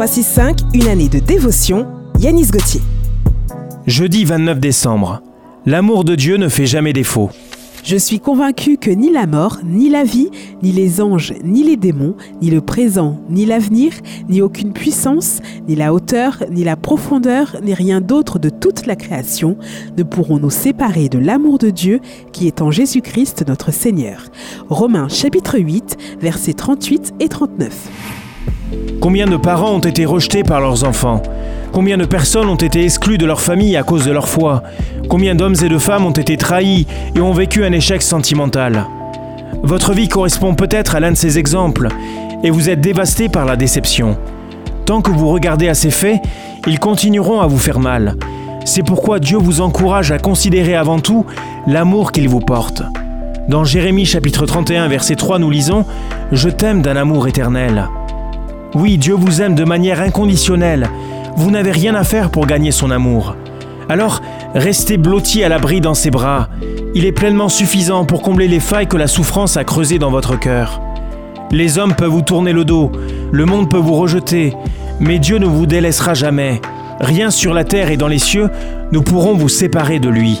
365, une année de dévotion, Yanis Gauthier. Jeudi 29 décembre. L'amour de Dieu ne fait jamais défaut. Je suis convaincu que ni la mort, ni la vie, ni les anges, ni les démons, ni le présent, ni l'avenir, ni aucune puissance, ni la hauteur, ni la profondeur, ni rien d'autre de toute la création ne pourront nous séparer de l'amour de Dieu qui est en Jésus-Christ notre Seigneur. Romains chapitre 8, versets 38 et 39. Combien de parents ont été rejetés par leurs enfants? Combien de personnes ont été exclues de leur famille à cause de leur foi? Combien d'hommes et de femmes ont été trahis et ont vécu un échec sentimental? Votre vie correspond peut-être à l'un de ces exemples et vous êtes dévasté par la déception. Tant que vous regardez à ces faits, ils continueront à vous faire mal. C'est pourquoi Dieu vous encourage à considérer avant tout l'amour qu'il vous porte. Dans Jérémie chapitre 31 verset 3 nous lisons ⁇ Je t'aime d'un amour éternel ⁇ Oui, Dieu vous aime de manière inconditionnelle, vous n'avez rien à faire pour gagner son amour. Alors, restez blotti à l'abri dans ses bras. Il est pleinement suffisant pour combler les failles que la souffrance a creusées dans votre cœur. Les hommes peuvent vous tourner le dos, le monde peut vous rejeter, mais Dieu ne vous délaissera jamais. Rien sur la terre et dans les cieux ne pourront vous séparer de lui.